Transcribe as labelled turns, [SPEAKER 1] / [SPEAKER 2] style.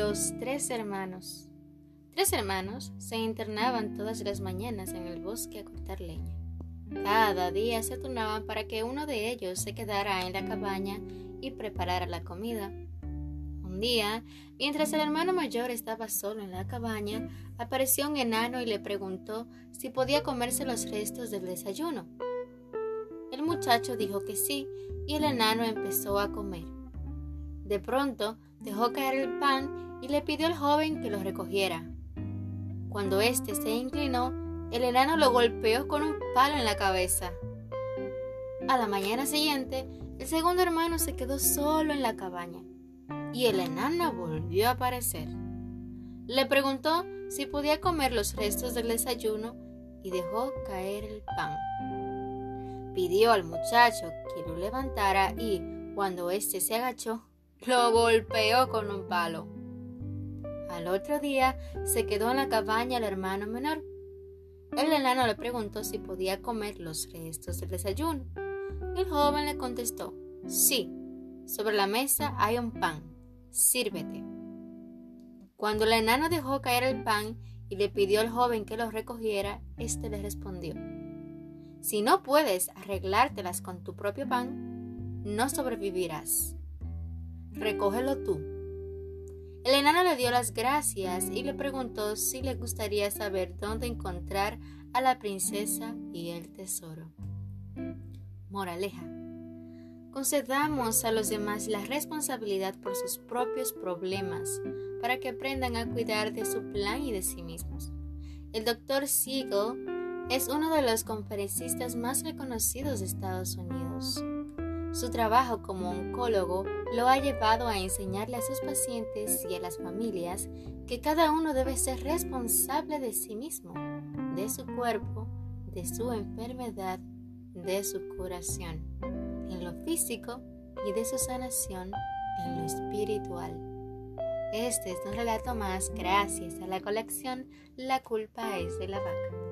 [SPEAKER 1] Los tres hermanos. Tres hermanos se internaban todas las mañanas en el bosque a cortar leña. Cada día se turnaban para que uno de ellos se quedara en la cabaña y preparara la comida. Un día, mientras el hermano mayor estaba solo en la cabaña, apareció un enano y le preguntó si podía comerse los restos del desayuno. El muchacho dijo que sí y el enano empezó a comer. De pronto dejó caer el pan y le pidió al joven que lo recogiera. Cuando éste se inclinó, el enano lo golpeó con un palo en la cabeza. A la mañana siguiente, el segundo hermano se quedó solo en la cabaña y el enano volvió a aparecer. Le preguntó si podía comer los restos del desayuno y dejó caer el pan. Pidió al muchacho que lo levantara y, cuando éste se agachó, lo golpeó con un palo. Al otro día se quedó en la cabaña el hermano menor. El enano le preguntó si podía comer los restos del desayuno. El joven le contestó, sí, sobre la mesa hay un pan, sírvete. Cuando el enano dejó caer el pan y le pidió al joven que lo recogiera, éste le respondió, si no puedes arreglártelas con tu propio pan, no sobrevivirás. Recógelo tú. El enano le dio las gracias y le preguntó si le gustaría saber dónde encontrar a la princesa y el tesoro. Moraleja. Concedamos a los demás la responsabilidad por sus propios problemas para que aprendan a cuidar de su plan y de sí mismos. El doctor Siegel es uno de los conferencistas más reconocidos de Estados Unidos. Su trabajo como oncólogo lo ha llevado a enseñarle a sus pacientes y a las familias que cada uno debe ser responsable de sí mismo, de su cuerpo, de su enfermedad, de su curación, en lo físico y de su sanación en lo espiritual. Este es un relato más gracias a la colección La culpa es de la vaca.